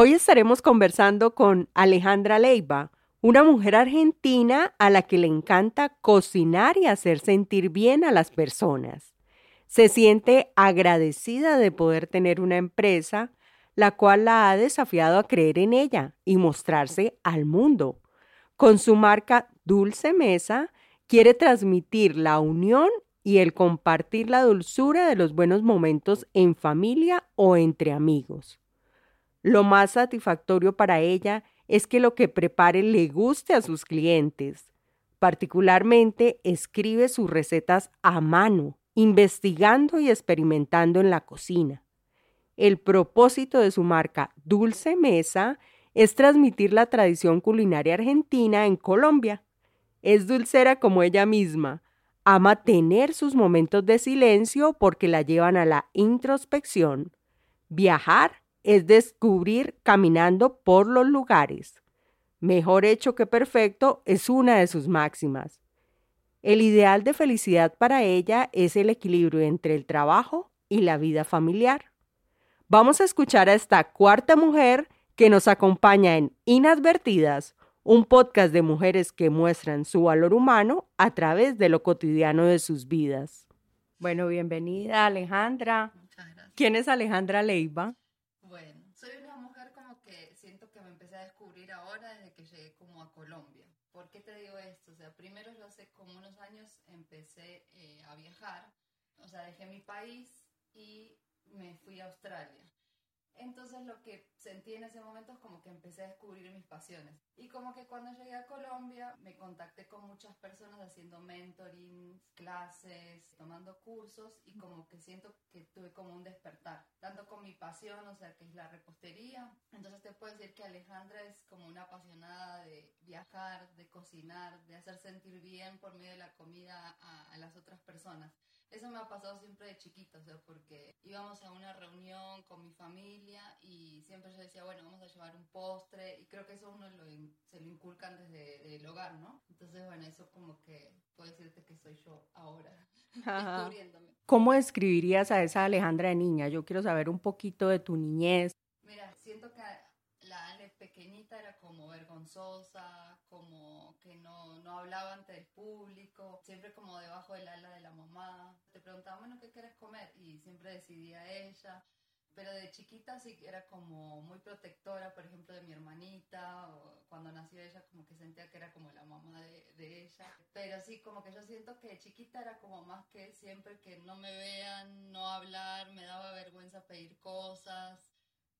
Hoy estaremos conversando con Alejandra Leiva, una mujer argentina a la que le encanta cocinar y hacer sentir bien a las personas. Se siente agradecida de poder tener una empresa, la cual la ha desafiado a creer en ella y mostrarse al mundo. Con su marca Dulce Mesa, quiere transmitir la unión y el compartir la dulzura de los buenos momentos en familia o entre amigos. Lo más satisfactorio para ella es que lo que prepare le guste a sus clientes. Particularmente escribe sus recetas a mano, investigando y experimentando en la cocina. El propósito de su marca Dulce Mesa es transmitir la tradición culinaria argentina en Colombia. Es dulcera como ella misma. Ama tener sus momentos de silencio porque la llevan a la introspección. Viajar es descubrir caminando por los lugares. Mejor hecho que perfecto es una de sus máximas. El ideal de felicidad para ella es el equilibrio entre el trabajo y la vida familiar. Vamos a escuchar a esta cuarta mujer que nos acompaña en Inadvertidas, un podcast de mujeres que muestran su valor humano a través de lo cotidiano de sus vidas. Bueno, bienvenida Alejandra. Muchas gracias. ¿Quién es Alejandra Leiva? Bueno, soy una mujer como que siento que me empecé a descubrir ahora desde que llegué como a Colombia. ¿Por qué te digo esto? O sea, primero yo hace como unos años empecé eh, a viajar, o sea, dejé mi país y me fui a Australia. Entonces lo que sentí en ese momento es como que empecé a descubrir mis pasiones. Y como que cuando llegué a Colombia me contacté con muchas personas haciendo mentoring, clases, tomando cursos y como que siento que tuve como un despertar, tanto con mi pasión, o sea, que es la repostería. Entonces te puedo decir que Alejandra es como una apasionada de viajar, de cocinar, de hacer sentir bien por medio de la comida a, a las otras personas. Eso me ha pasado siempre de chiquita, o sea, porque íbamos a una reunión con mi familia y siempre yo decía, bueno, vamos a llevar un postre y creo que eso uno lo in- se lo inculcan desde el hogar, ¿no? Entonces, bueno, eso como que puedo decirte que soy yo ahora, descubriéndome. ¿Cómo describirías a esa Alejandra de niña? Yo quiero saber un poquito de tu niñez. Mira, siento que la Ale pequeñita era como vergonzosa, como que no, no hablaba ante el público, siempre como debajo del ala de la mamá. Te preguntaba, bueno, ¿qué quieres comer? Y siempre decidía ella. Pero de chiquita sí era como muy protectora, por ejemplo, de mi hermanita, o cuando nació ella como que sentía que era como la mamá de, de ella. Pero sí, como que yo siento que de chiquita era como más que siempre que no me vean, no hablar, me daba vergüenza pedir cosas.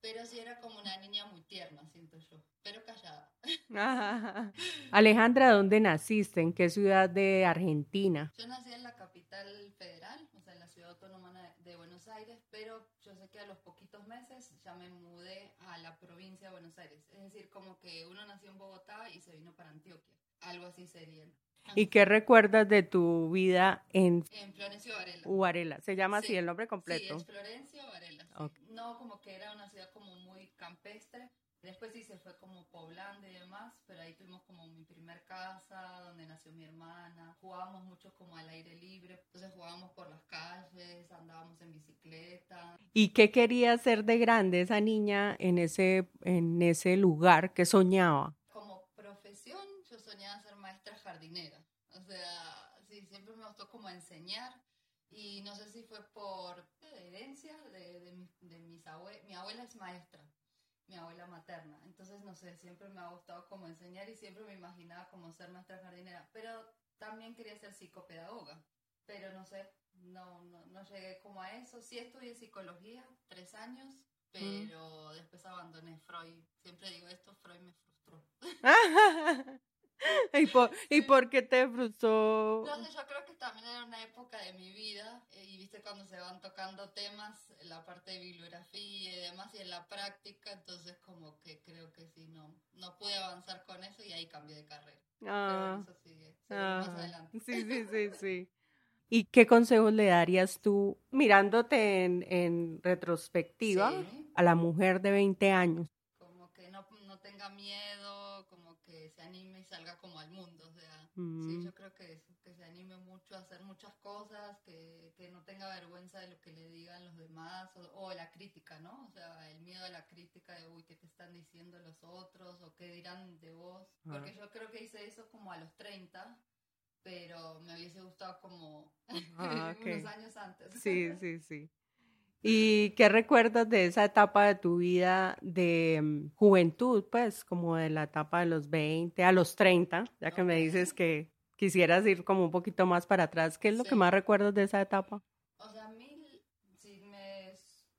Pero sí era como una niña muy tierna, siento yo, pero callada. Alejandra, ¿dónde naciste? ¿En qué ciudad de Argentina? Yo nací en la capital federal, o sea, en la ciudad autónoma de Buenos Aires, pero yo sé que a los poquitos meses ya me mudé a la provincia de Buenos Aires. Es decir, como que uno nació en Bogotá y se vino para Antioquia. Algo así sería. ¿Y qué recuerdas de tu vida en En Florencio Varela. Varela? ¿Se llama así Sí. el nombre Sí, completo? es Florencio Varela. No, como que era una ciudad como muy campestre. Después sí se fue como poblando y demás, pero ahí tuvimos como mi primer casa, donde nació mi hermana. Jugábamos mucho como al aire libre, entonces jugábamos por las calles, andábamos en bicicleta. ¿Y qué quería ser de grande esa niña en ese, en ese lugar que soñaba? Como profesión, yo soñaba ser maestra jardinera. O sea, sí, siempre me gustó como enseñar. Y no sé si fue por herencia de, de, mis- de mis abuelos. Mi abuela es maestra, mi abuela materna. Entonces, no sé, siempre me ha gustado como enseñar y siempre me imaginaba como ser maestra jardinera. Pero también quería ser psicopedagoga. Pero no sé, no, no, no llegué como a eso. Sí estudié psicología, tres años, pero después abandoné Freud. Siempre digo esto, Freud me frustró. ¿Y por, ¿Y por qué te frustró? No sé, yo creo que también era una época de mi vida eh, y viste cuando se van tocando temas, en la parte de bibliografía y demás y en la práctica, entonces como que creo que sí, no, no pude avanzar con eso y ahí cambié de carrera. Ah, Pero eso sigue, sigue más ah, adelante. sí, sí, sí, sí. ¿Y qué consejos le darías tú, mirándote en, en retrospectiva, Sí. a la mujer de 20 años? como que no, no tenga miedo, salga como al mundo, o sea, Mm. sí, yo creo que eso, que se anime mucho a hacer muchas cosas, que, que no tenga vergüenza de lo que le digan los demás, o, o la crítica, ¿no? O sea, el miedo a la crítica de, uy, ¿qué te están diciendo los otros? ¿O qué dirán de vos? Ah. Porque yo creo que hice eso como a los 30, pero me hubiese gustado como Ah, ok. unos años antes. Sí, sí, sí. ¿Y qué recuerdas de esa etapa de tu vida de mm, juventud, pues, como de la etapa de los 20 a los 30, ya que me dices que quisieras ir como un poquito más para atrás? ¿Qué es lo que más recuerdas de esa etapa? O sea, a mí, si me,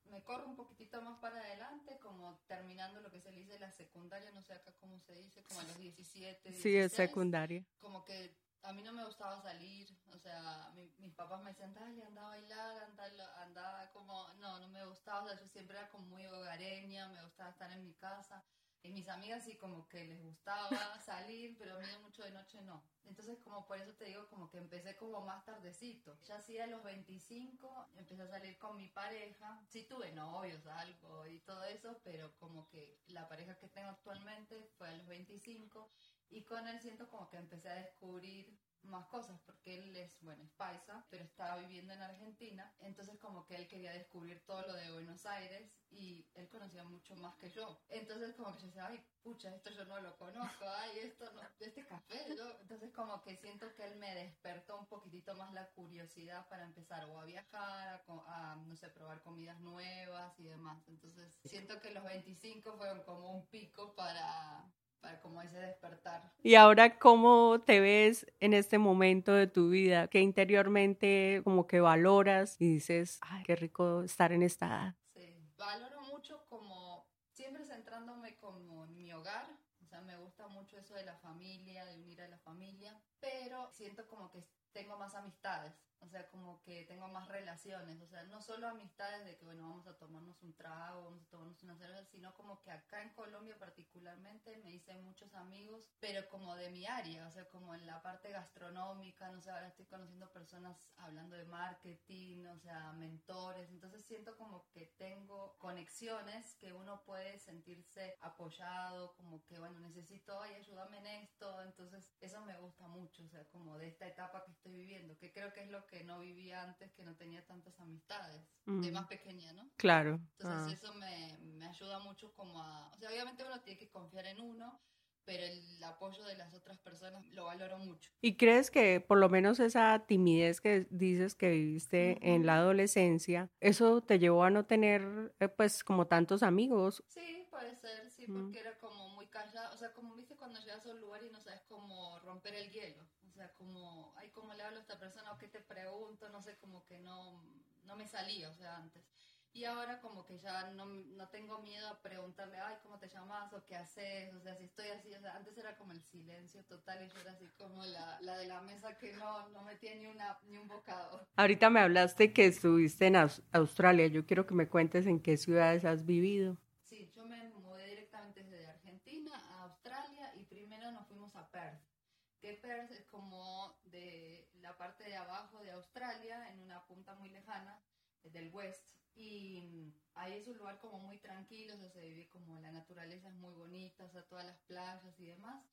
me corro un poquitito más para adelante, como terminando lo que se dice la secundaria, no sé acá cómo se dice, como a los 17, Sí, es 16, secundaria. como que a mí no me gustaba salir, o sea, mi- mis papás me decían, dale, anda a bailar, anda, anda como, no, no me gustaba, o sea, yo siempre era como muy hogareña, me gustaba estar en mi casa, y mis amigas sí como que les gustaba salir, pero a mí mucho de noche no. Entonces como por eso te digo como que empecé como más tardecito. Ya así a los 25 empecé a salir con mi pareja. Sí tuve novios, algo y todo eso, pero como que la pareja que tengo actualmente fue a los 25 y con él siento como que empecé a descubrir más cosas porque él es, bueno, es paisa, pero estaba viviendo en Argentina, entonces como que él quería descubrir todo lo de Buenos Aires y él conocía mucho más que yo. Entonces como que yo decía, ay, pucha, esto yo no lo conozco, ay, esto no, este café, ¿no? Entonces como que siento que él me despertó un poquitito más la curiosidad para empezar a viajar, a, a, no sé, probar comidas nuevas y demás. Entonces siento que los 25 fueron como un pico para, para como ese despertar. Y ahora, ¿cómo te ves en este momento de tu vida? Que interiormente como que valoras y dices, ay, qué rico estar en esta edad. Sí, valoro mucho como siempre centrándome como en mi hogar, o sea, me gusta mucho eso de la familia, de unir a la familia, pero siento como que tengo más amistades, o sea, como que tengo más relaciones, o sea, no solo amistades de que, bueno, vamos a tomarnos un trago, vamos a tomarnos una cerveza, sino como que acá en Colombia particularmente me hice muchos amigos, pero como de mi área, o sea, como en la parte gastronómica, no sé, ahora estoy conociendo personas hablando de marketing, o sea, mentores, entonces siento como que tengo conexiones que uno puede sentirse apoyado, como que, bueno, necesito, ay, ayúdame en esto, entonces eso me gusta mucho, o sea, como de esta etapa que estoy viviendo, que creo que es lo que no vivía antes, que no tenía tantas amistades, de Mm. más pequeña, ¿no? Claro. Entonces ah. eso me, me ayuda mucho como a... O sea, obviamente uno tiene que confiar en uno, pero el apoyo de las otras personas lo valoro mucho. ¿Y crees que por lo menos esa timidez que dices que viviste en la adolescencia, eso te llevó a no tener eh, pues como tantos amigos? Sí, puede ser, sí, porque era como muy callada. O sea, como viste cuando llegas a un lugar y no sabes cómo romper el hielo. O sea, como, ay, ¿cómo le hablo a esta persona o qué te pregunto? No sé, como que no, no me salía, o sea, antes. Y ahora como que ya no, no tengo miedo a preguntarle, ay, ¿cómo te llamas? o qué haces? O sea, si estoy así, o sea, antes era como el silencio total y yo era así como la, la de la mesa que no, no metía ni, una, ni un bocado. Ahorita me hablaste que estuviste en Aus- Australia. Yo quiero que me cuentes en qué ciudades has vivido. Sí, yo me mudé directamente desde Argentina a Australia y primero nos fuimos a Perth. Que Perth es como de la parte de abajo de Australia, en una punta muy lejana eh, del west. Y mm, ahí es un lugar como muy tranquilo, o sea, se vive como la naturaleza es muy bonita, o sea, todas las playas y demás.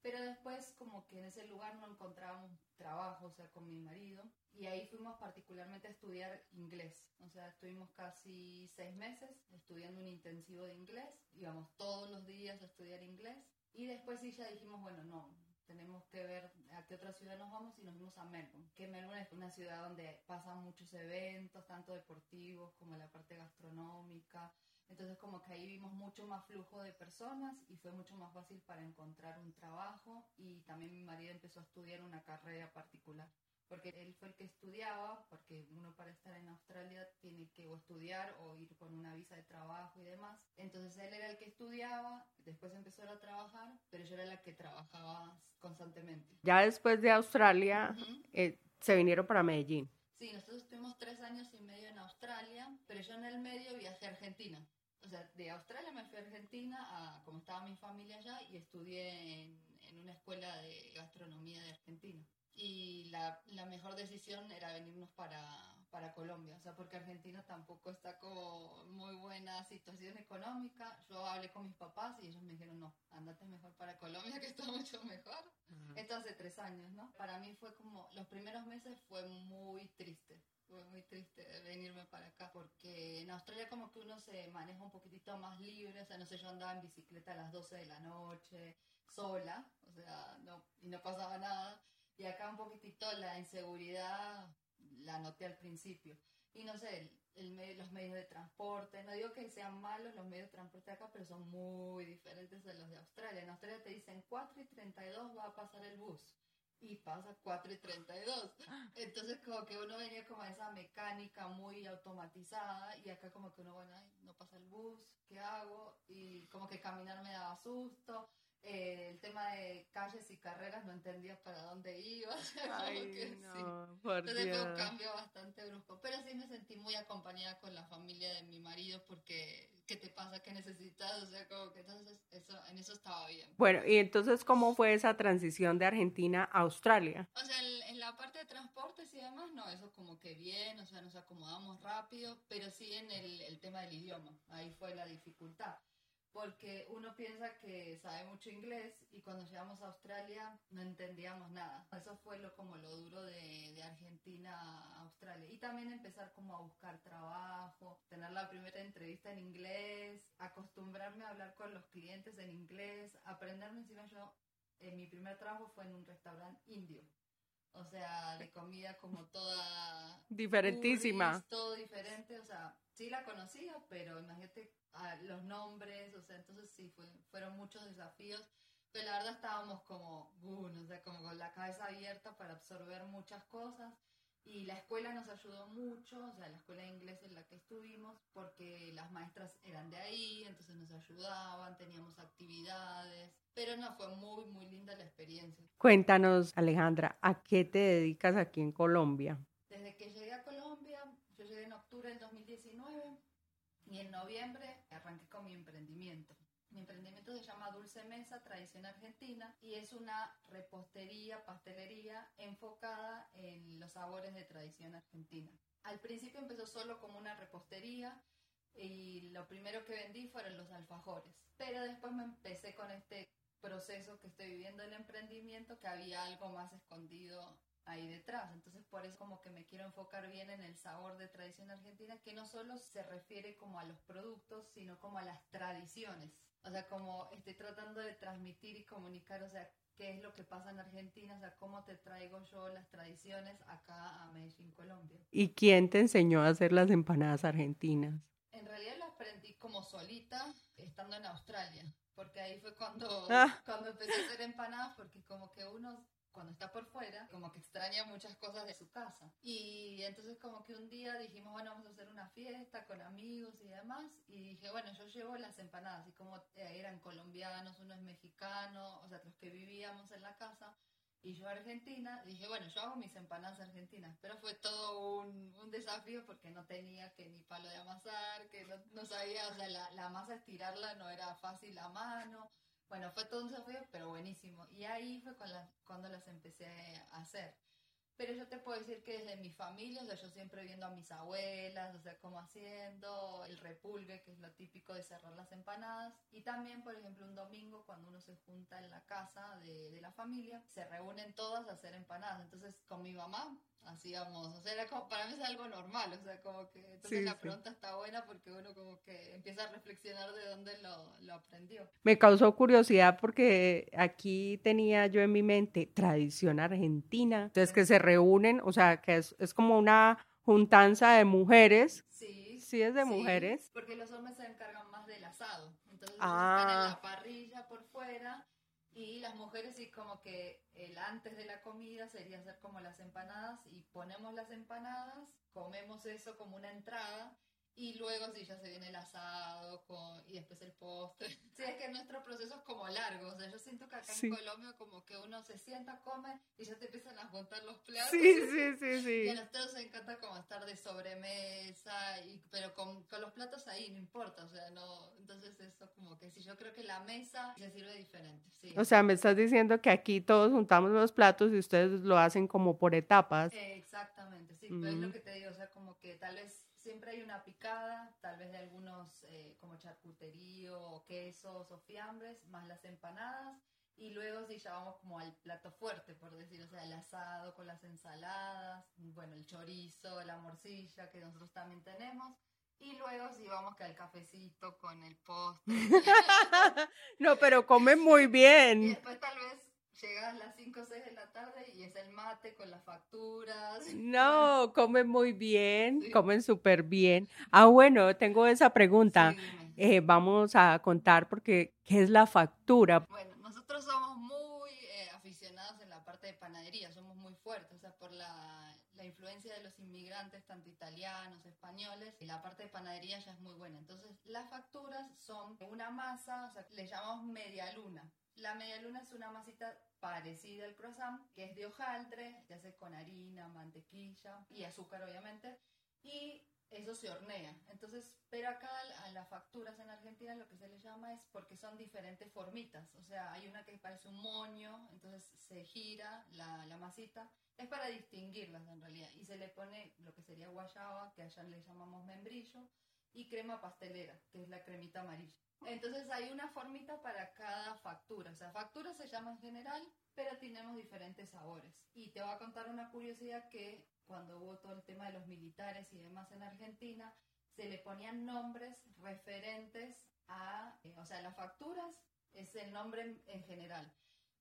Pero después como que en ese lugar no encontrábamos trabajo, o sea, con mi marido. Y ahí fuimos particularmente a estudiar inglés. O sea, estuvimos casi seis meses estudiando un intensivo de inglés. Íbamos todos los días a estudiar inglés. Y después sí ya dijimos, bueno, no, tenemos que ver a qué otra ciudad nos vamos y nos fuimos a Melbourne. Que Melbourne es una ciudad donde pasan muchos eventos, tanto deportivos como la parte gastronómica. Entonces como que ahí vimos mucho más flujo de personas y fue mucho más fácil para encontrar un trabajo y también mi marido empezó a estudiar una carrera particular. Porque él fue el que estudiaba, porque uno para estar en Australia tiene que o estudiar o ir con una visa de trabajo y demás. Entonces él era el que estudiaba, después empezó a trabajar, pero yo era la que trabajaba constantemente. Ya después de Australia, eh, se vinieron para Medellín. Sí, nosotros estuvimos tres años y medio en Australia, pero yo en el medio viajé a Argentina. O sea, de Australia me fui a Argentina, a, como estaba mi familia allá, y estudié en, en una escuela de gastronomía de Argentina y la, la, mejor decisión era venirnos para, para Colombia, o sea, porque Argentina tampoco está como muy buena situación económica. Yo hablé con mis papás y ellos me dijeron, no, andate mejor para Colombia, que está mucho mejor. Esto hace tres años, ¿no? Para mí fue como, los primeros meses fue muy triste, fue muy triste venirme para acá, porque en Australia como que uno se maneja un poquitito más libre, o sea, no sé, yo andaba en bicicleta a las 12 de la noche, sola, o sea, no, y no pasaba nada. Y acá un poquitito la inseguridad la noté al principio. Y no sé, el, los medios de transporte, no digo que sean malos los medios de transporte acá, pero son muy diferentes de los de Australia. En Australia te dicen 4 y 32 va a pasar el bus. Y pasa 4 y 32. Entonces como que uno venía como a esa mecánica muy automatizada y acá como que uno, bueno, no pasa el bus, ¿qué hago? Y como que caminar me daba susto eh, el tema de calles y carreras no entendía para dónde iba. Entonces fue un cambio bastante brusco. Pero sí me sentí muy acompañada con la familia de mi marido porque ¿qué te pasa? ¿Qué necesitas? O sea, como que entonces eso, en eso estaba bien. Bueno, y entonces, ¿cómo fue esa transición de Argentina a Australia? O sea, en, en, la parte de transportes y demás, no, eso como que bien, o sea, nos acomodamos rápido, pero sí en el, el tema del idioma, ahí fue la dificultad porque uno piensa que sabe mucho inglés y cuando llegamos a Australia no entendíamos nada. Eso fue lo, como lo duro de, Argentina a Australia. Y también empezar como a buscar trabajo, tener la primera entrevista en inglés, acostumbrarme a hablar con los clientes en inglés, aprenderme encima yo, en mi primer trabajo fue en un restaurante indio. O sea, de comida como toda... Diferentísima. todo diferente, o sea, sí la conocía, pero imagínate los nombres, o sea, entonces sí, fueron muchos desafíos, pero la verdad estábamos como, uh, o sea, como con la cabeza abierta para absorber muchas cosas. Y la escuela nos ayudó mucho, o sea, la escuela de inglés en la que estuvimos, porque las maestras eran de ahí, entonces nos ayudaban, teníamos actividades, pero no, fue muy, muy linda la experiencia. Cuéntanos, Alejandra, ¿a qué te dedicas aquí en Colombia? Desde que llegué a Colombia, yo llegué en octubre del 2019, y en noviembre arranqué con mi emprendimiento. Mi emprendimiento se llama Dulce Mesa Tradición Argentina y es una repostería, pastelería enfocada en los sabores de tradición argentina. Al principio empezó solo como una repostería y lo primero que vendí fueron los alfajores, pero después me empecé con este proceso que estoy viviendo en emprendimiento que había algo más escondido ahí detrás. Entonces por eso como que me quiero enfocar bien en el sabor de tradición argentina, que no solo se refiere como a los productos, sino como a las tradiciones. O sea, como estoy tratando de transmitir y comunicar, o sea, qué es lo que pasa en Argentina, o sea, cómo te traigo yo las tradiciones acá a Medellín, Colombia. ¿Y quién te enseñó a hacer las empanadas argentinas? En realidad las aprendí como solita estando en Australia, porque ahí fue cuando, ah. cuando empecé a hacer empanadas, porque como que uno cuando está por fuera, como que extraña muchas cosas de su casa. Y entonces como que un día dijimos, bueno, vamos a hacer una fiesta con amigos y demás. Y dije, bueno, yo llevo las empanadas. Y como eran colombianos, uno es mexicano, o sea, los que vivíamos en la casa. Y yo argentina, dije, bueno, yo hago mis empanadas argentinas. Pero fue todo un, un desafío porque no tenía que ni palo de amasar, que no, no sabía, o sea, la, la masa estirarla no era fácil a mano. Bueno, fue todo un desafío, pero buenísimo. Y ahí fue cuando las empecé a hacer. Pero yo te puedo decir que desde mi familia, o sea, yo siempre viendo a mis abuelas, o sea, cómo haciendo el repulgue, que es lo típico de cerrar las empanadas. Y también, por ejemplo, un domingo, cuando uno se junta en la casa de, de la familia, se reúnen todas a hacer empanadas. Entonces, con mi mamá hacíamos, o sea, era como, para mí es algo normal, o sea, como que entonces la pregunta está buena porque uno como que empieza a reflexionar de dónde lo, lo, aprendió. Me causó curiosidad porque aquí tenía yo en mi mente tradición argentina, entonces que se reúnen, o sea, que es, es como una juntanza de mujeres. Sí. Sí, es de mujeres. Porque los hombres se encargan más del asado, entonces están en la ah. parrilla por fuera Y las mujeres sí como que el antes de la comida sería hacer como las empanadas y ponemos las empanadas, comemos eso como una entrada y luego sí ya se viene el asado con, y después el postre. Sí, es que nuestro proceso es como largo. O sea, yo siento que acá en Colombia como que uno se sienta, come y ya te empiezan a juntar los platos. Sí, sí, sí, sí. Y a nosotros nos encanta como estar de sobremesa, y, pero con, con, los platos ahí no importa. O sea, no. Entonces eso como que sí, yo creo que la mesa se sirve diferente. Sí. O sea, me estás diciendo que aquí todos juntamos los platos y ustedes lo hacen como por etapas. exactamente, sí. Pero es lo que te digo, o sea, como que tal vez siempre hay una picada, tal vez de algunos eh, como charcuterío o quesos o fiambres, más las empanadas. Y luego sí ya vamos como al plato fuerte, por decir, o sea, el asado con las ensaladas, bueno, el chorizo, la morcilla que nosotros también tenemos. Y luego sí vamos que al cafecito con el postre. no, pero come muy bien. Y después tal vez llegas a las 5 o 6 de la tarde y es el mate con las facturas. No, comen muy bien, comen súper bien. Ah, bueno, tengo esa pregunta. Eh, vamos a contar porque, ¿qué es la factura? Bueno, nosotros somos muy eh, aficionados en la parte de panadería, somos muy fuertes, o sea, por la, la influencia de los inmigrantes, tanto italianos, españoles, y la parte de panadería ya es muy buena. Entonces, las facturas son una masa, o sea, le llamamos media luna. La media luna es una masita parecida al croissant, que es de hojaldre, se hace con harina, mantequilla y azúcar obviamente, y eso se hornea. Entonces, pero acá a las facturas en Argentina lo que se le llama es porque son diferentes formitas. O sea, hay una que parece un moño, entonces se gira la, la masita. Es para distinguirlas en realidad. Y se le pone lo que sería guayaba, que allá le llamamos membrillo, y crema pastelera, que es la cremita amarilla. Entonces hay una formita para cada factura. O sea, factura se llama en general, pero tenemos diferentes sabores. Y te voy a contar una curiosidad que cuando hubo todo el tema de los militares y demás en Argentina, se le ponían nombres referentes a, eh, o sea, las facturas es el nombre en, general.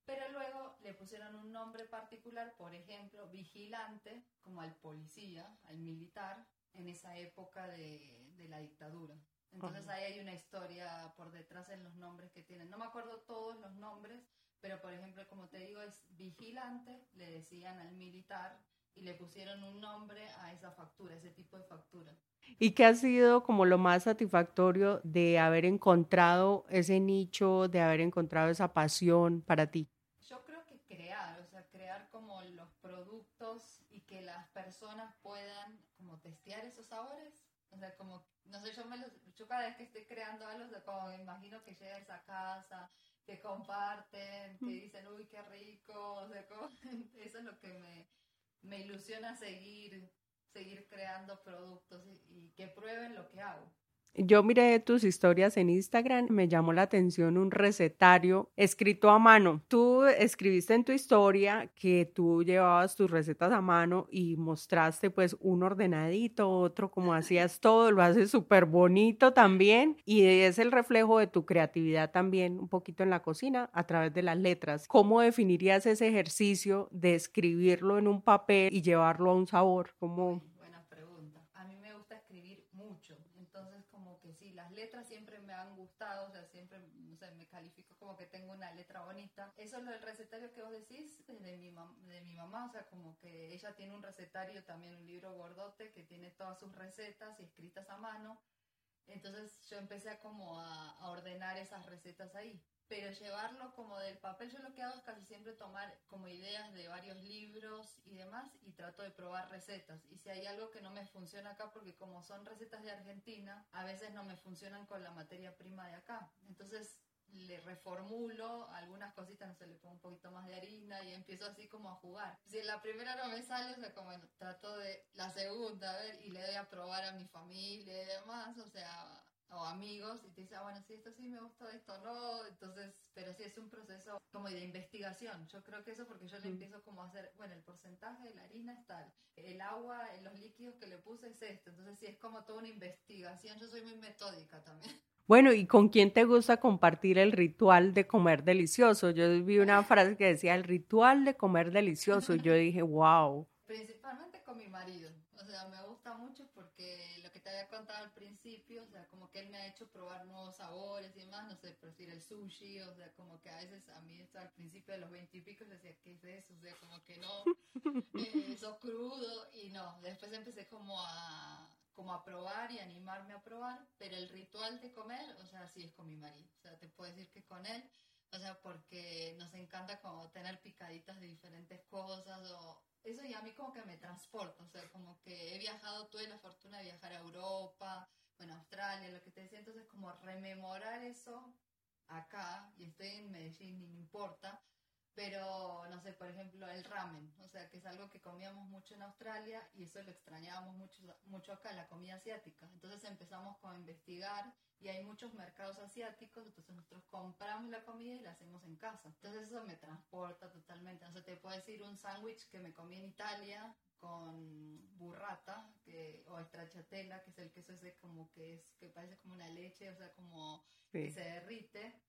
Pero luego le pusieron un nombre particular, por ejemplo, vigilante, como al policía, al militar, en esa época de, de la dictadura. Entonces ahí hay una historia por detrás en los nombres que tienen. No me acuerdo todos los nombres, pero por ejemplo, como te digo, es vigilante, le decían al militar y le pusieron un nombre a esa factura, ese tipo de factura. ¿Y qué ha sido como lo más satisfactorio de haber encontrado ese nicho, de haber encontrado esa pasión para ti? Yo creo que crear, o sea, crear como los productos y que las personas puedan como testear esos sabores. O sea, como no sé, yo, me yo cada vez que estoy creando algo, como me imagino que llegas a casa, que comparten, que dicen, uy, qué rico, o sea, como, eso es lo que me, me ilusiona seguir, seguir creando productos y que prueben lo que hago. Yo miré tus historias en Instagram, me llamó la atención un recetario escrito a mano. Tú escribiste en tu historia que tú llevabas tus recetas a mano y mostraste pues un ordenadito, otro como hacías todo, lo haces súper bonito también y es el reflejo de tu creatividad también un poquito en la cocina a través de las letras. ¿Cómo definirías ese ejercicio de escribirlo en un papel y llevarlo a un sabor? ¿Cómo... letras siempre me han gustado, o sea, siempre me califico como que tengo una letra bonita. Eso es lo del recetario que vos decís de mi, de mi mamá, o sea, como que ella tiene un recetario, también un libro gordote que tiene todas sus recetas y escritas a mano. Entonces yo empecé como a ordenar esas recetas ahí pero llevarlo como del papel, yo lo que hago es casi siempre tomar como ideas de varios libros y demás y trato de probar recetas. Y si hay algo que no me funciona acá, porque como son recetas de Argentina, a veces no me funcionan con la materia prima de acá. Entonces le reformulo algunas cositas, no sé, le pongo un poquito más de harina y empiezo así como a jugar. Si la primera no me sale, o sea, como trato de la segunda, a ver, y le doy a probar a mi familia y demás, o sea, o amigos y te dice, ah, bueno, sí, esto sí me gusta, esto no, entonces, pero sí es un proceso como de investigación. Yo creo que eso porque yo le empiezo como a hacer, bueno, el porcentaje de la harina es tal, el agua, los líquidos que le puse es esto, entonces sí es como toda una investigación, yo soy muy metódica también. Bueno, ¿y con quién te gusta compartir el ritual de comer delicioso? Yo vi una frase que decía el ritual de comer delicioso y yo dije, wow. Principalmente con mi marido. O sea, me gusta mucho porque te había contado al principio, o sea, como que él me ha hecho probar nuevos sabores y demás, no sé, por decir el sushi, o sea, como que a veces a mí esto al principio de los veintipico decía, ¿qué es eso? O sea, como que no, eh, eso crudo y no, después empecé como a como a probar y animarme a probar, pero el ritual de comer, o sea, sí es con mi marido, o sea, te puedo decir que con él, o sea, porque nos encanta como tener picaditas de diferentes cosas o eso ya a mí como que me transporta, o sea, como que he viajado, tuve la fortuna de viajar a Europa, bueno, Australia, lo que te decía, entonces como rememorar eso acá, y estoy en Medellín y no importa, pero no sé, por ejemplo, el ramen, o sea, que es algo que comíamos mucho en Australia y eso lo extrañábamos mucho, mucho acá, la comida asiática. Entonces empezamos a investigar y hay muchos mercados asiáticos, entonces nosotros compramos la comida y la hacemos en casa. Entonces eso me transporta totalmente. O sea, te puedo decir un sándwich que me comí en Italia con burrata que, o stracciatella, que es el queso ese como que es que parece como una leche, o sea, como que se derrite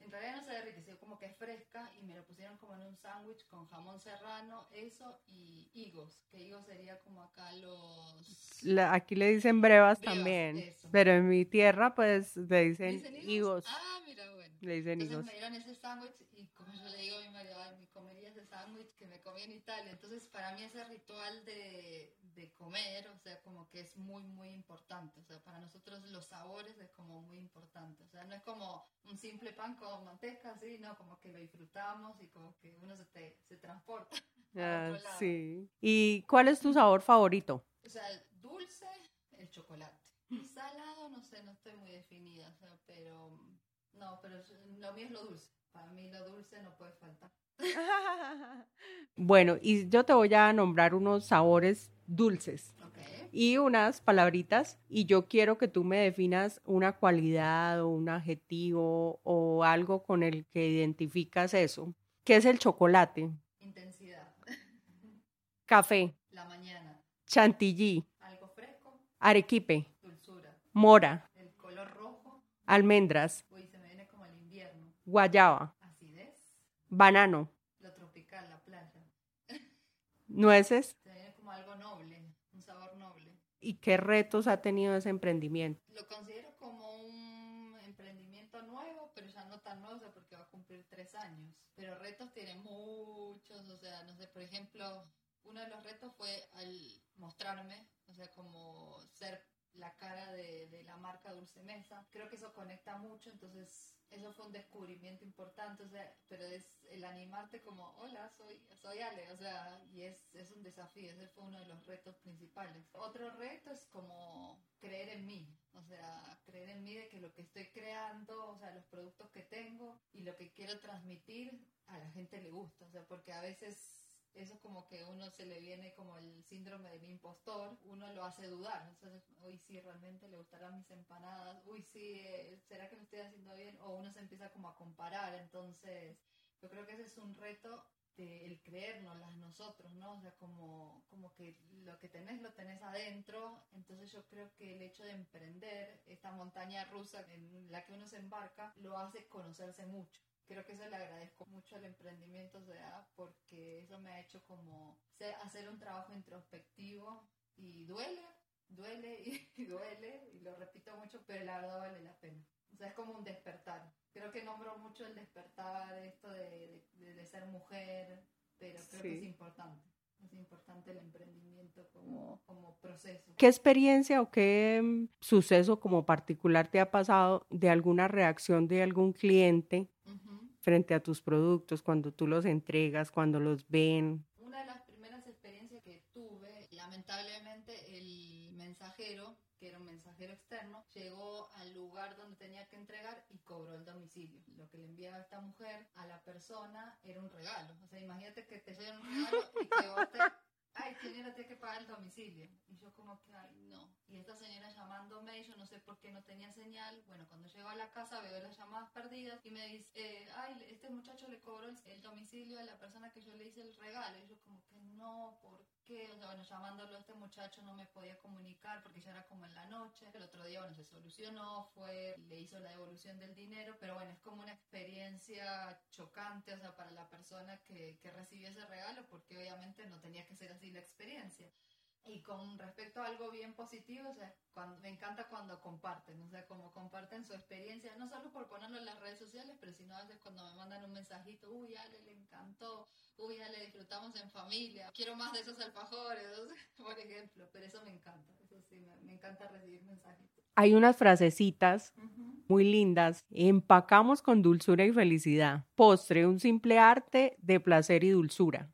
en realidad no se derrite, sino como que es fresca y me lo pusieron como en un sándwich con jamón serrano, eso y higos, que higos sería como acá los... aquí le dicen brevas, también, pero en mi tierra pues le dicen, higos? Ah, mira, bueno. Le dicen Entonces me dieron ese sándwich y como yo le digo a mi marido, me comería ese sándwich que me comí en Italia. Entonces para mí ese ritual de, de comer, o sea, como que es muy, muy importante. O sea, para nosotros los sabores es como muy importante. O sea, no es como un simple pan con manteca, así, no, como que lo disfrutamos y como que uno se, te, se transporta. Ah, sí. ¿Y cuál es tu sabor favorito? O sea, dulce, el chocolate. Salado, no sé, no estoy muy definida, o sea, pero no, pero lo mío es lo dulce. Para mí lo dulce no puede faltar. bueno, y yo te voy a nombrar unos sabores dulces y unas palabritas y yo quiero que tú me definas una cualidad o un adjetivo o algo con el que identificas eso. ¿Qué es el chocolate? Intensidad. Café. La mañana. Chantilly. Algo fresco. Arequipe. Dulzura. Mora. El color rojo. Almendras. Uy, se me viene como el invierno. Guayaba. Acidez. Banano. Lo tropical, la playa. Nueces. ¿Y qué retos ha tenido ese emprendimiento? Lo considero como un emprendimiento nuevo, pero ya no tan nuevo, porque va a cumplir tres años. Pero retos tiene muchos, o sea, no sé, por ejemplo, uno de los retos fue al mostrarme, o sea, como ser la cara de, de la marca Dulce Mesa. Creo que eso conecta mucho, entonces eso fue un descubrimiento importante, o sea, pero es el animarte como, hola, soy, soy Ale, o sea, y es, es un desafío, ese fue uno de los retos principales. Otro reto es como creer en mí, o sea, creer en mí de que lo que estoy creando, o sea, los productos que tengo y lo que quiero transmitir a la gente le gusta, o sea, porque a veces eso como que uno se le viene como el síndrome del impostor, uno lo hace dudar, entonces, hoy sí, realmente le gustarán mis empanadas, uy, sí, eh, ¿será que lo estoy haciendo bien? O uno se empieza como a comparar, entonces yo creo que ese es un reto de el creérnoslas nosotros, ¿no? O sea, como, como que lo que tenés lo tenés adentro, entonces yo creo que el hecho de emprender esta montaña rusa en la que uno se embarca lo hace conocerse mucho creo que eso le agradezco mucho al emprendimiento sea, porque eso me ha hecho como hacer un trabajo introspectivo y duele, duele y, duele, y lo repito mucho, pero la verdad vale la pena. O sea, es como un despertar. Creo que nombro mucho el despertar, esto de, de, ser mujer, pero creo que es importante. Es importante el emprendimiento como, como, proceso. ¿Qué experiencia o qué mm, suceso como particular te ha pasado de alguna reacción de algún cliente frente a tus productos, cuando tú los entregas, cuando los ven? Una de las primeras experiencias que tuve, lamentablemente el mensajero, que era un mensajero externo, llegó al lugar donde tenía que entregar y cobró el domicilio. Lo que le enviaba esta mujer a la persona era un regalo. O sea, imagínate que te lleven un regalo y que vos te ay, señora, tiene que pagar el domicilio. Y yo como que, ay, no. Y esta señora llamándome, yo no sé por qué no tenía señal. Bueno, cuando llego a la casa veo las llamadas perdidas y me dice, eh, ay, este muchacho le cobró el, domicilio a la persona que yo le hice el regalo. Y yo como que, no, ¿por qué? O sea, bueno, llamándolo a este muchacho no me podía comunicar porque ya era como en la noche. El otro día, bueno, se solucionó, fue, le hizo la devolución del dinero, pero bueno, es como una experiencia chocante, o sea, para la persona que, que recibió ese regalo, porque obviamente no tenía que ser así la experiencia. Y con respecto a algo bien positivo, o sea, cuando, me encanta cuando comparten, o sea, como comparten su experiencia, no solo por ponerlo en las redes sociales, pero sino a veces cuando me mandan un mensajito, uy, Ale le encantó, uy, Ale disfrutamos en familia, quiero más de esos alfajores, por ejemplo, pero eso me encanta, eso sí, me, encanta recibir mensajitos. Hay unas frasecitas muy lindas, empacamos con dulzura y felicidad, postre, un simple arte de placer y dulzura.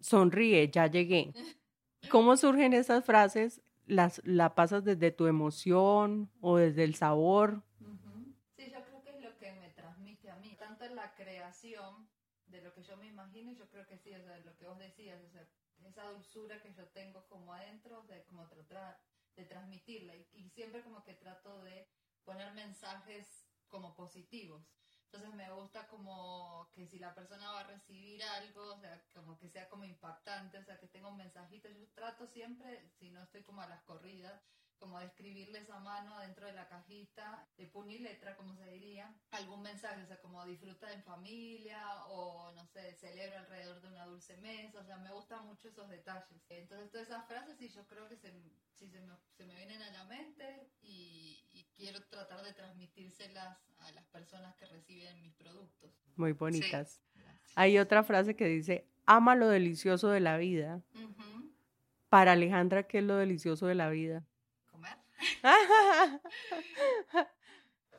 Sonríe, ya llegué. ¿Cómo surgen esas frases? ¿Las la pasas desde tu emoción o desde el sabor? Sí, yo creo que es lo que me transmite a mí. Tanto en la creación de lo que yo me imagino, yo creo que sí, o sea, lo que vos decías, o sea, esa dulzura que yo tengo como adentro, de como tratar de transmitirla. y siempre como que trato de poner mensajes como positivos. Entonces me gusta como que si la persona va a recibir algo, o sea, como que sea como impactante, o sea, que tenga un mensajito. Yo trato siempre, si no estoy como a las corridas, como de escribirles a mano dentro de la cajita, de puño letra, como se diría, algún mensaje, o sea, como disfruta en familia o, no sé, celebra alrededor de una dulce mesa, o sea, me gustan mucho esos detalles. Entonces, todas esas frases sí yo creo que se, sí, se, me, se me vienen a la mente y, quiero tratar de transmitírselas a las personas que reciben mis productos. Muy bonitas. Hay otra frase que dice, ama lo delicioso de la vida. Para Alejandra, ¿qué es lo delicioso de la vida?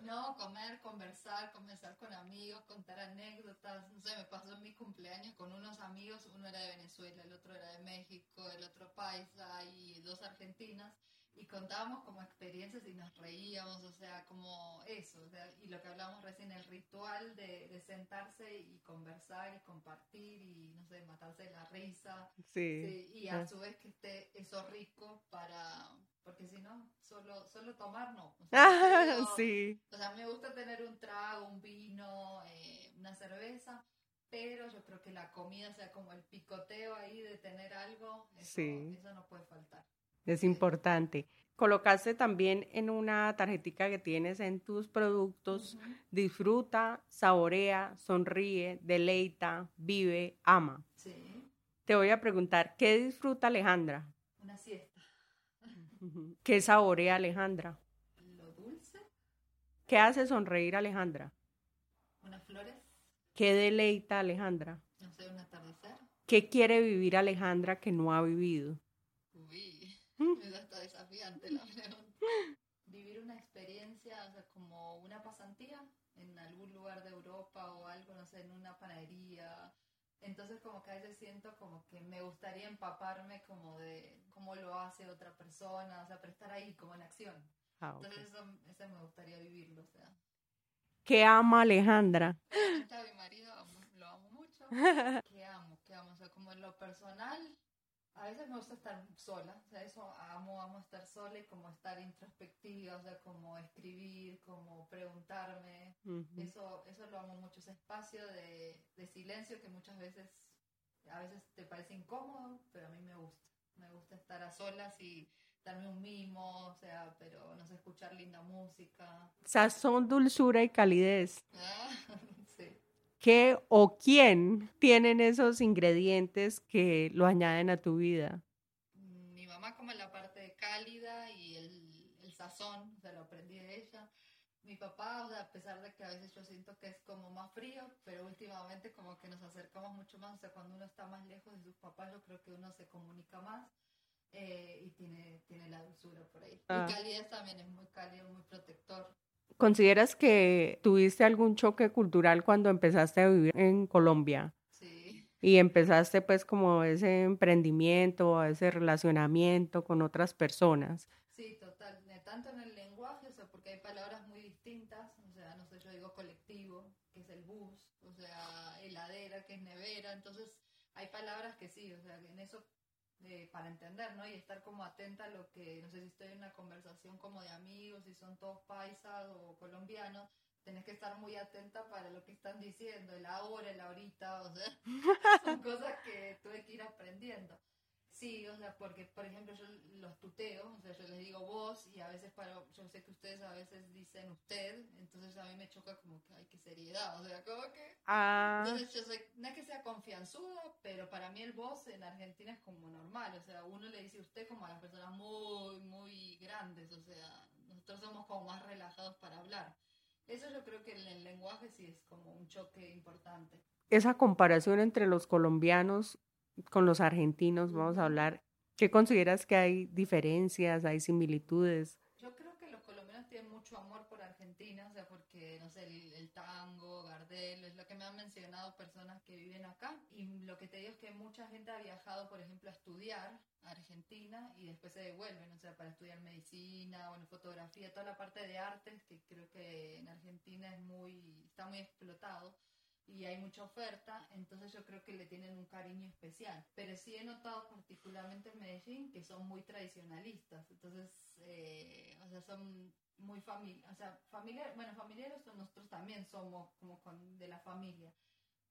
No, comer, conversar, conversar con amigos, contar anécdotas. No sé, me pasó en mi cumpleaños con unos amigos, uno era de Venezuela, el otro era de México, el otro paisa y dos argentinas y contábamos como experiencias y nos reíamos, o sea, como eso, o sea, y lo que hablábamos recién, el ritual de, de, sentarse y conversar y compartir y, no sé, matarse de la risa. Sí. y a ah. su vez que esté eso rico para, porque si no, solo, solo tomar no. O sea, sí. O sea, me gusta tener un trago, un vino, eh, una cerveza, pero yo creo que la comida, sea, como el picoteo ahí de tener algo, eso, eso no puede faltar. Es importante. Colocaste también en una tarjetita que tienes en tus productos, disfruta, saborea, sonríe, deleita, vive, ama. Sí. Te voy a preguntar, ¿qué disfruta Alejandra? Una siesta. ¿Qué saborea Alejandra? Lo dulce. ¿Qué hace sonreír Alejandra? Unas flores. ¿Qué deleita Alejandra? No sé, un atardecer. ¿Qué quiere vivir Alejandra que no ha vivido? Da hasta desafiante la Vivir una experiencia, o sea, como una pasantía en algún lugar de Europa o algo, no sé, en una panadería. Entonces como que a veces siento como que me gustaría empaparme como de cómo lo hace otra persona, o sea, pero estar ahí como en acción. Ah, Entonces eso, me gustaría vivirlo, o sea. ¿Qué ama Alejandra? A mi marido lo amo mucho. ¿Qué amo? ¿Qué amo? O sea, como en lo personal, a veces me gusta estar sola, o sea, eso amo, amo estar sola y como estar introspectiva, o sea, como escribir, como preguntarme, eso, eso lo amo mucho, ese espacio de, de, silencio que muchas veces, a veces te parece incómodo, pero a mí me gusta, me gusta estar a solas y darme un mimo, o sea, pero no sé, escuchar linda música. Sazón, dulzura y calidez. ¿Qué o quién tienen esos ingredientes que lo añaden a tu vida? Mi mamá como la parte cálida y el, el sazón, o sea, lo aprendí de ella. Mi papá, o sea, a pesar de que a veces yo siento que es como más frío, pero últimamente como que nos acercamos mucho más, o sea, cuando uno está más lejos de sus papás, yo creo que uno se comunica más. Eh, y tiene, tiene la dulzura por ahí. Ah. Y calidez también es muy cálido, muy protector. ¿Consideras que tuviste algún choque cultural cuando empezaste a vivir en Colombia? Sí. Y empezaste pues como ese emprendimiento, ese relacionamiento con otras personas. Sí, total. Tanto en el lenguaje, o sea, porque hay palabras muy distintas, o sea, no sé, yo digo colectivo, que es el bus, o sea, heladera, que es nevera, entonces hay palabras que sí, o sea, en eso para entender, ¿no? Y estar como atenta a lo que, no sé si estoy en una conversación como de amigos, si son todos paisas o colombianos, tenés que estar muy atenta para lo que están diciendo, el ahora, el ahorita, o sea, son cosas que tuve que ir aprendiendo. Sí, o sea, porque por ejemplo yo los tuteo, o sea, yo les digo vos y a veces para, yo sé que ustedes a veces dicen usted, entonces a mí me choca como que hay que seriedad, o sea, como que... Ah, Entonces yo soy, no es que sea confianzuda, pero para mí el vos en Argentina es como normal, o sea, uno le dice usted como a las personas muy, muy grandes, o sea, nosotros somos como más relajados para hablar. Eso yo creo que en el lenguaje sí es como un choque importante. esa comparación entre los colombianos con los argentinos, vamos a hablar. ¿Qué consideras que hay diferencias, hay similitudes? Yo creo que los colombianos tienen mucho amor por Argentina, o sea, porque, no sé, el, el tango, Gardel, es lo que me han mencionado personas que viven acá. Y lo que te digo es que mucha gente ha viajado, por ejemplo, a estudiar a Argentina y después se devuelven, o sea, para estudiar medicina, bueno, fotografía, toda la parte de artes, que creo que en Argentina es muy, está muy explotado y hay mucha oferta, entonces yo creo que le tienen un cariño especial. Pero sí he notado particularmente en Medellín que son muy tradicionalistas, entonces, eh, o sea, son muy familia, o sea, familia, bueno, familiares nosotros también somos como con, de la familia.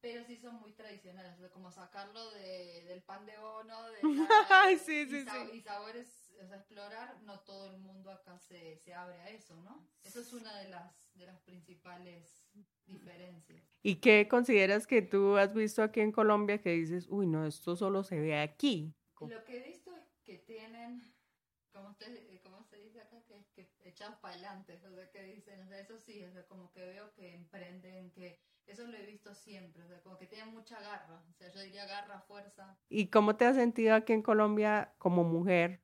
Pero sí son muy tradicionales, o sea, como sacarlo de, del pan de bono, de la- sí, sí, y, sí. y sabores, o sea, explorar, no todo el mundo acá se, se abre a eso, ¿no? Eso es una de las, de las principales diferencias. ¿Y qué consideras que tú has visto aquí en Colombia que dices, uy, no, esto solo se ve aquí? Lo que he visto es que tienen, como, usted, eh, como se dice acá, que, que echados para adelante, o sea, que dicen, o sea, eso sí, o sea, como que veo que emprenden, que eso lo he visto siempre, o sea, como que tienen mucha garra, o sea, yo diría garra, fuerza. ¿Y cómo te has sentido aquí en Colombia como mujer?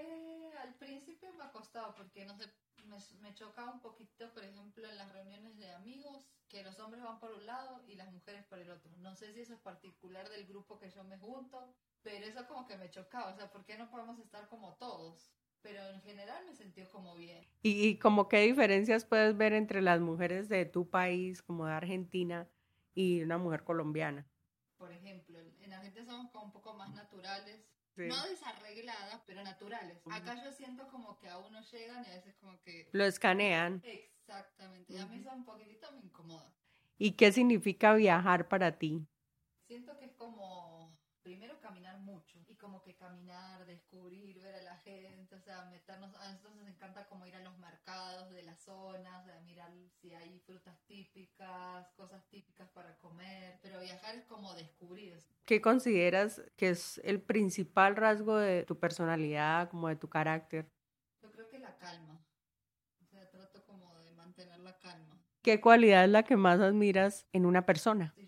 Eh, al principio me ha costado porque no sé, me, me chocaba un poquito, por ejemplo, en las reuniones de amigos, que los hombres van por un lado y las mujeres por el otro. No sé si eso es particular del grupo que yo me junto, pero eso como que me chocaba, o sea, ¿por qué no podemos estar como todos? Pero en general me sentí como bien. ¿Y, y como qué diferencias puedes ver entre las mujeres de tu país, como de Argentina, y una mujer colombiana? Por ejemplo, en Argentina somos como un poco más naturales, Sí. no desarregladas, pero naturales. Acá yo siento como que a uno llegan y a veces como que... Lo escanean. Exactamente, y a mí eso un poquitito me incomoda. ¿Y qué significa viajar para ti? Siento que es como, primero caminar mucho, como que caminar, descubrir, ver a la gente, o sea, meternos, a nosotros nos encanta como ir a los mercados de la zona, o sea, mirar si hay frutas típicas, cosas típicas para comer, pero viajar es como descubrir. ¿Qué consideras que es el principal rasgo de tu personalidad, como de tu carácter? Yo creo que la calma, o sea, trato como de mantener la calma. ¿Qué cualidad es la que más admiras en una persona? Sí,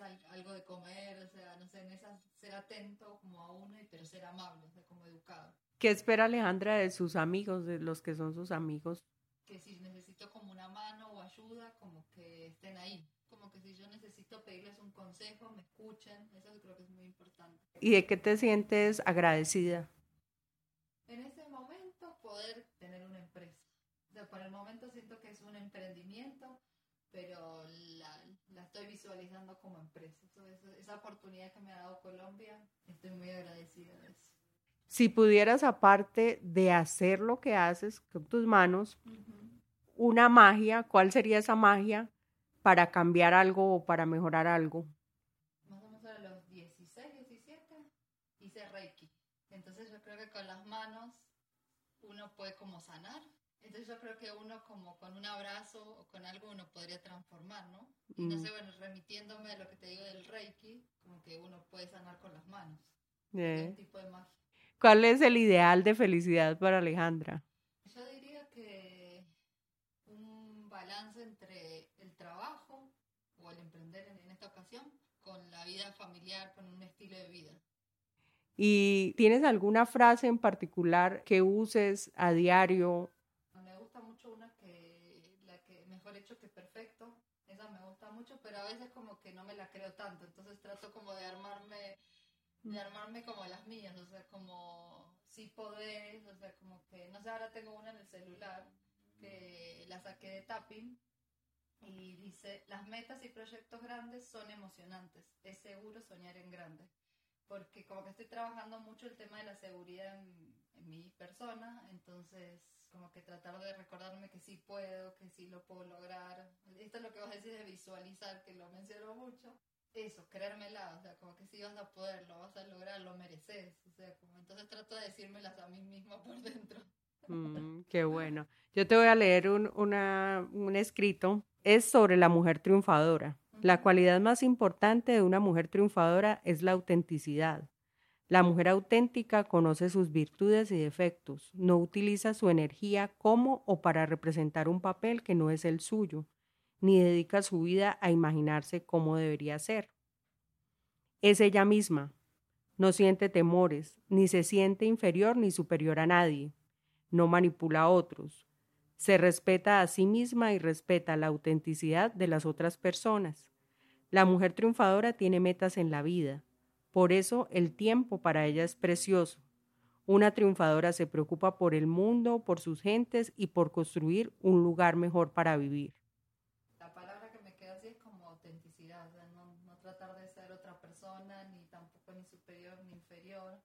al- algo de comer, o sea, no sé, en esas, ser atento como a uno, pero ser amable, o sea, como educado. ¿Qué espera Alejandra de sus amigos, de los que son sus amigos? Que si necesito como una mano o ayuda, como que estén ahí. Como que si yo necesito pedirles un consejo, me escuchen, eso creo que es muy importante. ¿Y de qué te sientes agradecida? En ese momento poder tener una empresa. O sea, por el momento siento que es un emprendimiento, pero la estoy visualizando como empresa. Eso- esa oportunidad que me ha dado Colombia, estoy muy agradecida de eso. Si pudieras, aparte de hacer lo que haces con tus manos, una magia, ¿cuál sería esa magia para cambiar algo o para mejorar algo? Más o menos a los 16, 17 hice Reiki. Entonces yo creo que con las manos uno puede como sanar. Entonces yo creo que uno como con un abrazo o con algo uno podría transformar, ¿no? Y no Mm. sé, bueno, remitiéndome a lo que te digo del Reiki, como que uno puede sanar con las manos. Tipo de magia. ¿Cuál es el ideal de felicidad para Alejandra? Yo diría que un balance entre el trabajo o el emprender en, en esta ocasión con la vida familiar, con un estilo de vida. ¿Y tienes alguna frase en particular que uses a diario? Me gusta mucho una que, la que mejor hecho que perfecto, esa me gusta mucho, pero a veces como que no me la creo tanto, entonces trato como de armarme, de armarme como las mías, o sea, como si podés, o sea, como que, no sé, ahora tengo una en el celular que la saqué de tapping y dice, las metas y proyectos grandes son emocionantes, es seguro soñar en grande, porque como que estoy trabajando mucho el tema de la seguridad en, en mi persona, entonces como que tratar de recordarme que sí puedo, que sí lo puedo lograr. Esto es lo que vos decís de visualizar, que lo menciono mucho. Eso, creérmela, o sea, como que sí vas a poder, lo vas a lograr, lo mereces, o sea, como entonces trato de decírmelas a mí misma por dentro. Mm, qué bueno. Yo te voy a leer un, un escrito. Es sobre la mujer triunfadora. La cualidad más importante de una mujer triunfadora es la autenticidad. La mujer auténtica conoce sus virtudes y defectos, no utiliza su energía como o para representar un papel que no es el suyo, ni dedica su vida a imaginarse cómo debería ser. Es ella misma, no siente temores, ni se siente inferior ni superior a nadie, no manipula a otros, se respeta a sí misma y respeta la autenticidad de las otras personas. La mujer triunfadora tiene metas en la vida, por eso el tiempo para ella es precioso. Una triunfadora se preocupa por el mundo, por sus gentes y por construir un lugar mejor para vivir. La palabra que me queda así es como autenticidad, no, tratar de ser otra persona, ni tampoco ni superior ni inferior.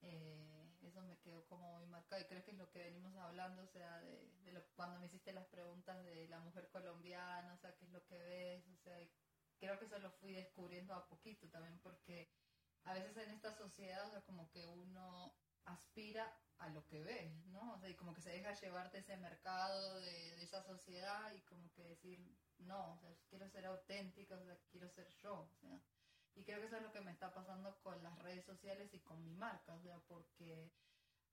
Eh, eso me quedó como muy marcado y creo que es lo que venimos hablando, o sea, de, cuando me hiciste las preguntas de la mujer colombiana, o sea, qué es lo que ves, o sea, creo que eso lo fui descubriendo a poquito también porque a veces en esta sociedad, o sea, como que uno aspira a lo que ve, ¿no? O sea, y como que se deja llevar de ese mercado, de, de esa sociedad y como que decir, no, o sea, quiero ser auténtica, o sea, quiero ser yo, o sea, y creo que eso es lo que me está pasando con las redes sociales y con mi marca, o sea, porque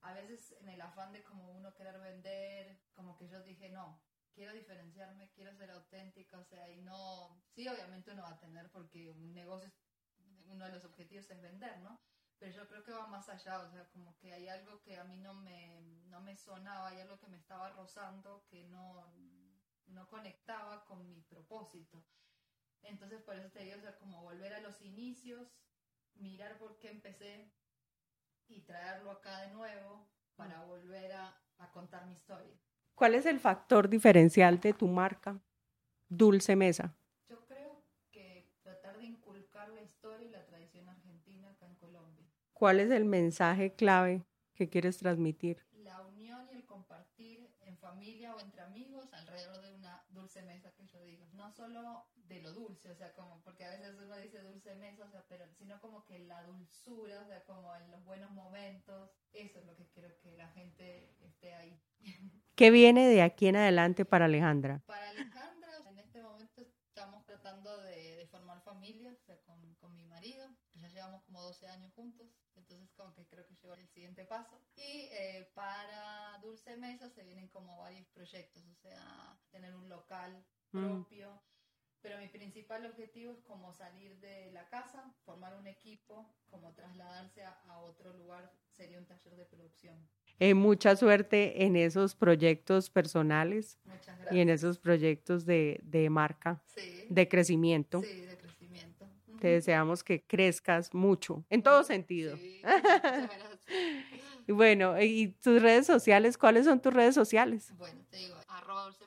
a veces en el afán de como uno querer vender, como que yo dije, no, quiero diferenciarme, quiero ser auténtica, o sea, y no, sí, obviamente uno va a tener, porque un negocio, uno de los objetivos es vender, ¿no? Pero yo creo que va más allá, o sea, como que hay algo que a mí no me, no me sonaba, hay algo que me estaba rozando, que no, no conectaba con mi propósito. Entonces, por eso te digo, o sea, como volver a los inicios, mirar por qué empecé y traerlo acá de nuevo para volver a, contar mi historia. ¿Cuál es el factor diferencial de tu marca, Dulce Mesa? Yo creo que tratar de inculcar la historia y la tradición argentina acá en Colombia. ¿Cuál es el mensaje clave que quieres transmitir? La unión y el compartir en familia o entre amigos alrededor de una dulce mesa que yo digo. No solo de lo dulce, o sea, como, porque a veces uno dice dulce mesa, o sea, pero sino como que la dulzura, o sea, como en los buenos momentos, eso es lo que quiero que la gente esté ahí. ¿Qué viene de aquí en adelante para Alejandra? Para Alejandra, en este momento estamos tratando de, formar familia, o sea, con, con, mi marido, ya llevamos como 12 años juntos, entonces como que creo que llegó el siguiente paso. Y eh, para Dulce Mesa se vienen como varios proyectos, o sea, tener un local mm. propio. Pero mi principal objetivo es como salir de la casa, formar un equipo, como trasladarse a, otro lugar, sería un taller de producción. Eh, mucha suerte en esos proyectos personales y en esos proyectos de, de marca, de crecimiento. Sí, de crecimiento. Te deseamos que crezcas mucho, en todo sentido. Sí, y bueno, ¿y tus redes sociales? ¿Cuáles son tus redes sociales? Bueno, te digo, arroba dulce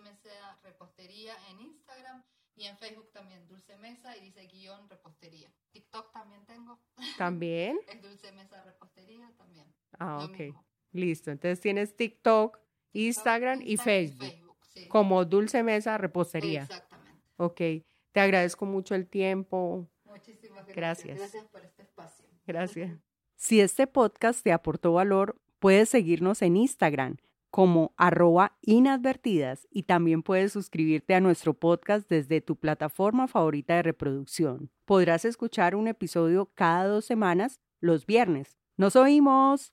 repostería en Instagram y en Facebook también, Dulce Mesa y dice guion repostería. TikTok también tengo. ¿También? es Dulce Mesa Repostería también. Ah, ok. Listo. Entonces tienes TikTok, Instagram, y Facebook. Como Dulce Mesa Repostería. Exactamente. Ok. Te agradezco mucho el tiempo. Muchísimas gracias. Gracias por este espacio. Gracias. Si este podcast te aportó valor, puedes seguirnos en Instagram como arroba inadvertidas y también puedes suscribirte a nuestro podcast desde tu plataforma favorita de reproducción. Podrás escuchar un episodio cada dos semanas los viernes. ¡Nos oímos!